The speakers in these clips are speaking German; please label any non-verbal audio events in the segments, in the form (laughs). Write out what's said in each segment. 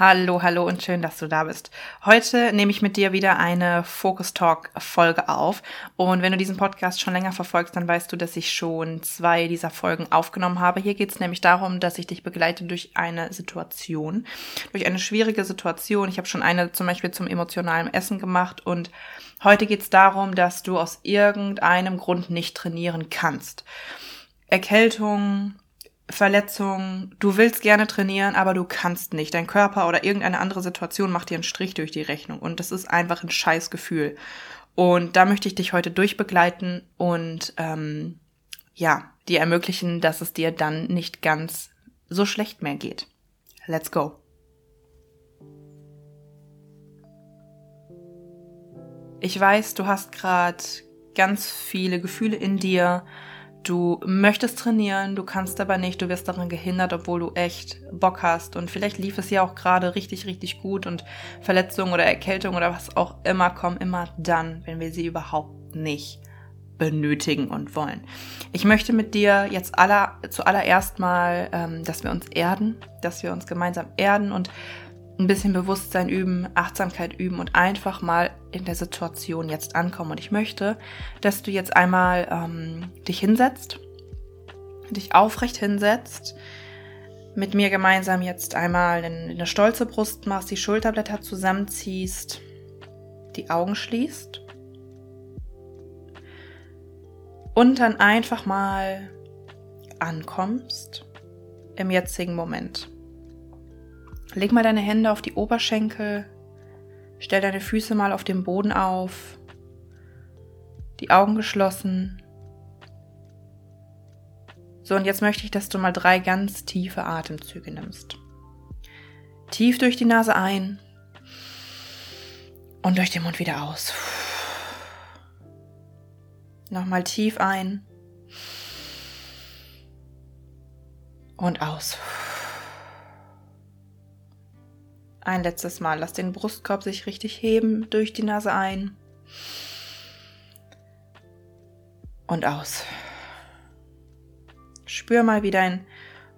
Hallo, hallo und schön, dass du da bist. Heute nehme ich mit dir wieder eine Focus Talk Folge auf. Und wenn du diesen Podcast schon länger verfolgst, dann weißt du, dass ich schon zwei dieser Folgen aufgenommen habe. Hier geht es nämlich darum, dass ich dich begleite durch eine Situation, durch eine schwierige Situation. Ich habe schon eine zum Beispiel zum emotionalen Essen gemacht und heute geht es darum, dass du aus irgendeinem Grund nicht trainieren kannst. Erkältung, Verletzung, du willst gerne trainieren, aber du kannst nicht. Dein Körper oder irgendeine andere Situation macht dir einen Strich durch die Rechnung und das ist einfach ein scheiß Gefühl. Und da möchte ich dich heute durchbegleiten und ähm, ja, dir ermöglichen, dass es dir dann nicht ganz so schlecht mehr geht. Let's go. Ich weiß, du hast gerade ganz viele Gefühle in dir Du möchtest trainieren, du kannst aber nicht, du wirst daran gehindert, obwohl du echt Bock hast. Und vielleicht lief es ja auch gerade richtig, richtig gut und Verletzungen oder Erkältung oder was auch immer kommen immer dann, wenn wir sie überhaupt nicht benötigen und wollen. Ich möchte mit dir jetzt aller, zuallererst mal, ähm, dass wir uns erden, dass wir uns gemeinsam erden und ein bisschen Bewusstsein üben, Achtsamkeit üben und einfach mal in der Situation jetzt ankommen. Und ich möchte, dass du jetzt einmal ähm, dich hinsetzt, dich aufrecht hinsetzt, mit mir gemeinsam jetzt einmal eine stolze Brust machst, die Schulterblätter zusammenziehst, die Augen schließt und dann einfach mal ankommst im jetzigen Moment. Leg mal deine Hände auf die Oberschenkel, stell deine Füße mal auf dem Boden auf, die Augen geschlossen. So, und jetzt möchte ich, dass du mal drei ganz tiefe Atemzüge nimmst. Tief durch die Nase ein und durch den Mund wieder aus. Nochmal tief ein und aus. Ein letztes Mal. Lass den Brustkorb sich richtig heben durch die Nase ein. Und aus. Spür mal, wie dein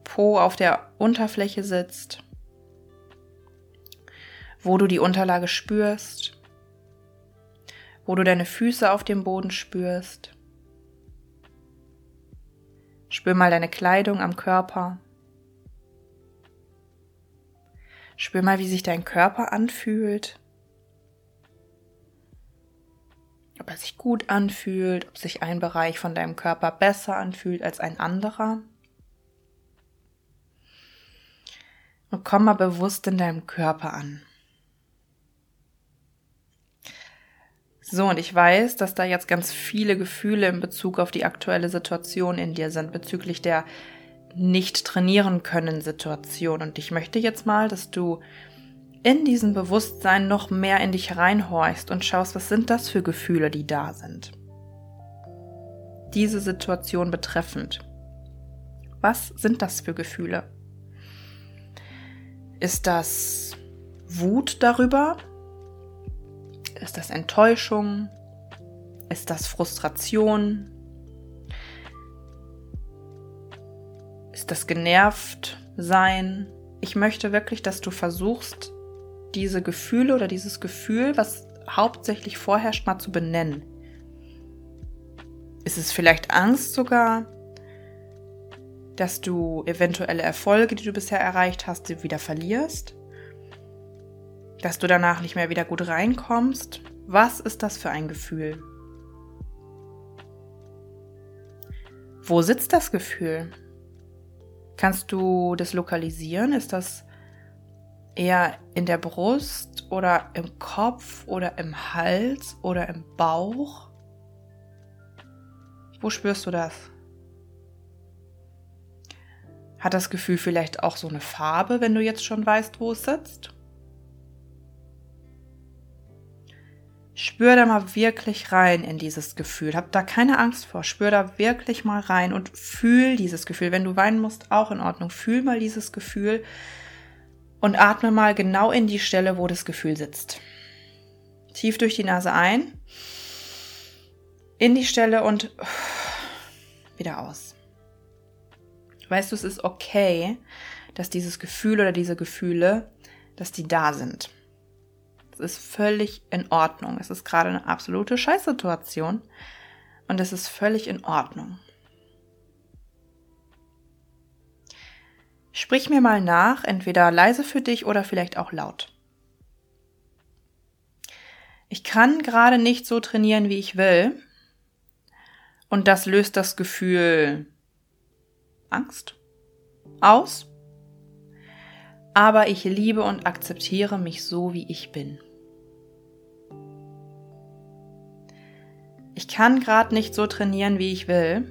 Po auf der Unterfläche sitzt. Wo du die Unterlage spürst. Wo du deine Füße auf dem Boden spürst. Spür mal deine Kleidung am Körper. Spür mal, wie sich dein Körper anfühlt. Ob er sich gut anfühlt, ob sich ein Bereich von deinem Körper besser anfühlt als ein anderer. Und komm mal bewusst in deinem Körper an. So, und ich weiß, dass da jetzt ganz viele Gefühle in Bezug auf die aktuelle Situation in dir sind, bezüglich der nicht trainieren können Situation. Und ich möchte jetzt mal, dass du in diesem Bewusstsein noch mehr in dich reinhorchst und schaust, was sind das für Gefühle, die da sind. Diese Situation betreffend. Was sind das für Gefühle? Ist das Wut darüber? Ist das Enttäuschung? Ist das Frustration? Das genervt sein? Ich möchte wirklich, dass du versuchst, diese Gefühle oder dieses Gefühl, was hauptsächlich vorherrscht, mal zu benennen. Ist es vielleicht Angst sogar, dass du eventuelle Erfolge, die du bisher erreicht hast, wieder verlierst? Dass du danach nicht mehr wieder gut reinkommst? Was ist das für ein Gefühl? Wo sitzt das Gefühl? Kannst du das lokalisieren? Ist das eher in der Brust oder im Kopf oder im Hals oder im Bauch? Wo spürst du das? Hat das Gefühl vielleicht auch so eine Farbe, wenn du jetzt schon weißt, wo es sitzt? Spür da mal wirklich rein in dieses Gefühl. Hab da keine Angst vor. Spür da wirklich mal rein und fühl dieses Gefühl. Wenn du weinen musst, auch in Ordnung. Fühl mal dieses Gefühl und atme mal genau in die Stelle, wo das Gefühl sitzt. Tief durch die Nase ein, in die Stelle und wieder aus. Weißt du, es ist okay, dass dieses Gefühl oder diese Gefühle, dass die da sind. Ist völlig in Ordnung. Es ist gerade eine absolute Scheißsituation und es ist völlig in Ordnung. Sprich mir mal nach, entweder leise für dich oder vielleicht auch laut. Ich kann gerade nicht so trainieren, wie ich will. Und das löst das Gefühl Angst aus. Aber ich liebe und akzeptiere mich so, wie ich bin. Ich kann gerade nicht so trainieren, wie ich will.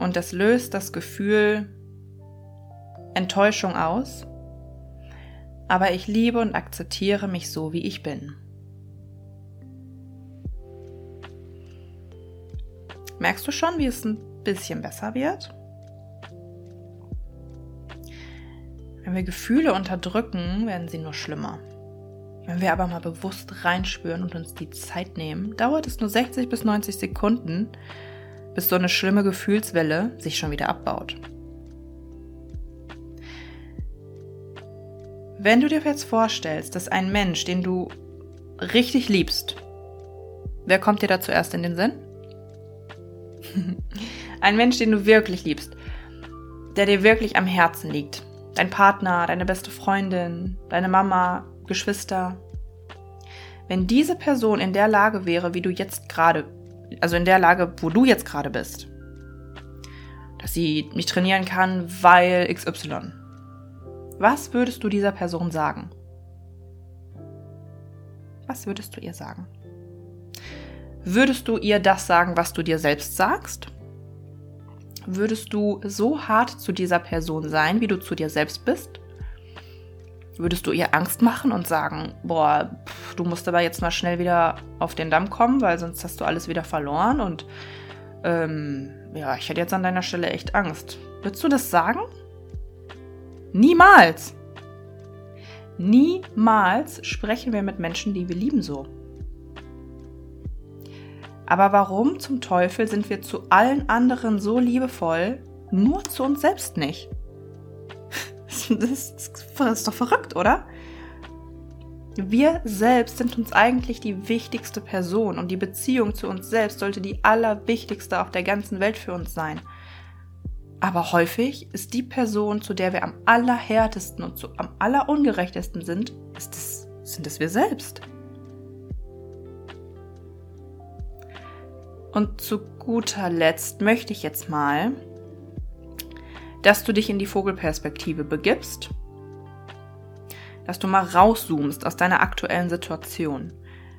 Und das löst das Gefühl Enttäuschung aus. Aber ich liebe und akzeptiere mich so, wie ich bin. Merkst du schon, wie es ein bisschen besser wird? Wenn wir Gefühle unterdrücken, werden sie nur schlimmer. Wenn wir aber mal bewusst reinspüren und uns die Zeit nehmen, dauert es nur 60 bis 90 Sekunden, bis so eine schlimme Gefühlswelle sich schon wieder abbaut. Wenn du dir jetzt vorstellst, dass ein Mensch, den du richtig liebst, wer kommt dir da zuerst in den Sinn? (laughs) ein Mensch, den du wirklich liebst, der dir wirklich am Herzen liegt, dein Partner, deine beste Freundin, deine Mama, Geschwister. Wenn diese Person in der Lage wäre, wie du jetzt gerade, also in der Lage, wo du jetzt gerade bist, dass sie mich trainieren kann, weil XY. Was würdest du dieser Person sagen? Was würdest du ihr sagen? Würdest du ihr das sagen, was du dir selbst sagst? Würdest du so hart zu dieser Person sein, wie du zu dir selbst bist? Würdest du ihr Angst machen und sagen, boah, pff, du musst aber jetzt mal schnell wieder auf den Damm kommen, weil sonst hast du alles wieder verloren und ähm, ja, ich hätte jetzt an deiner Stelle echt Angst. Würdest du das sagen? Niemals! Niemals sprechen wir mit Menschen, die wir lieben, so. Aber warum zum Teufel sind wir zu allen anderen so liebevoll, nur zu uns selbst nicht? (laughs) Das ist, doch verrückt, oder? Wir selbst sind uns eigentlich die wichtigste Person und die Beziehung zu uns selbst sollte die allerwichtigste auf der ganzen Welt für uns sein. Aber häufig ist die Person, zu der wir am allerhärtesten und zu, am allerungerechtesten sind, es, sind es wir selbst. Und zu guter Letzt möchte ich jetzt mal, dass du dich in die Vogelperspektive begibst, dass du mal rauszoomst aus deiner aktuellen Situation,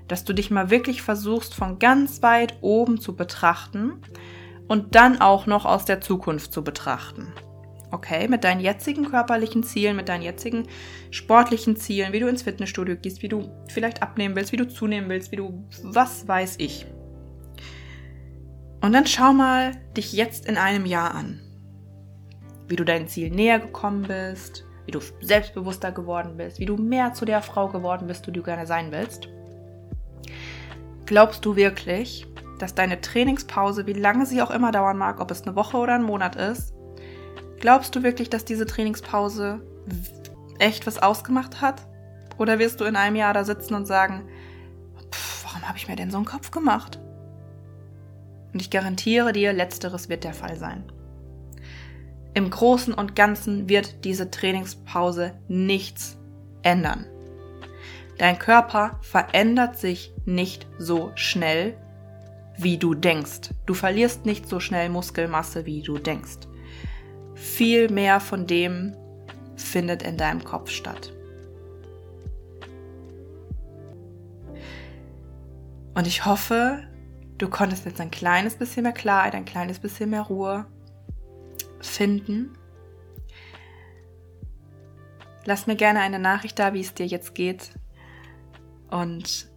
dass du dich mal wirklich versuchst von ganz weit oben zu betrachten und dann auch noch aus der Zukunft zu betrachten. Okay, mit deinen jetzigen körperlichen Zielen, mit deinen jetzigen sportlichen Zielen, wie du ins Fitnessstudio gehst, wie du vielleicht abnehmen willst, wie du zunehmen willst, wie du, was weiß ich. Und dann schau mal dich jetzt in einem Jahr an. Wie du deinem Ziel näher gekommen bist, wie du selbstbewusster geworden bist, wie du mehr zu der Frau geworden bist, die du gerne sein willst. Glaubst du wirklich, dass deine Trainingspause, wie lange sie auch immer dauern mag, ob es eine Woche oder ein Monat ist, glaubst du wirklich, dass diese Trainingspause echt was ausgemacht hat? Oder wirst du in einem Jahr da sitzen und sagen, warum habe ich mir denn so einen Kopf gemacht? Und ich garantiere dir, letzteres wird der Fall sein. Im Großen und Ganzen wird diese Trainingspause nichts ändern. Dein Körper verändert sich nicht so schnell, wie du denkst. Du verlierst nicht so schnell Muskelmasse, wie du denkst. Viel mehr von dem findet in deinem Kopf statt. Und ich hoffe, Du konntest jetzt ein kleines bisschen mehr Klarheit, ein kleines bisschen mehr Ruhe finden. Lass mir gerne eine Nachricht da, wie es dir jetzt geht. Und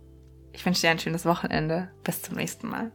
Ich wünsche dir ein schönes Wochenende. Bis zum nächsten Mal.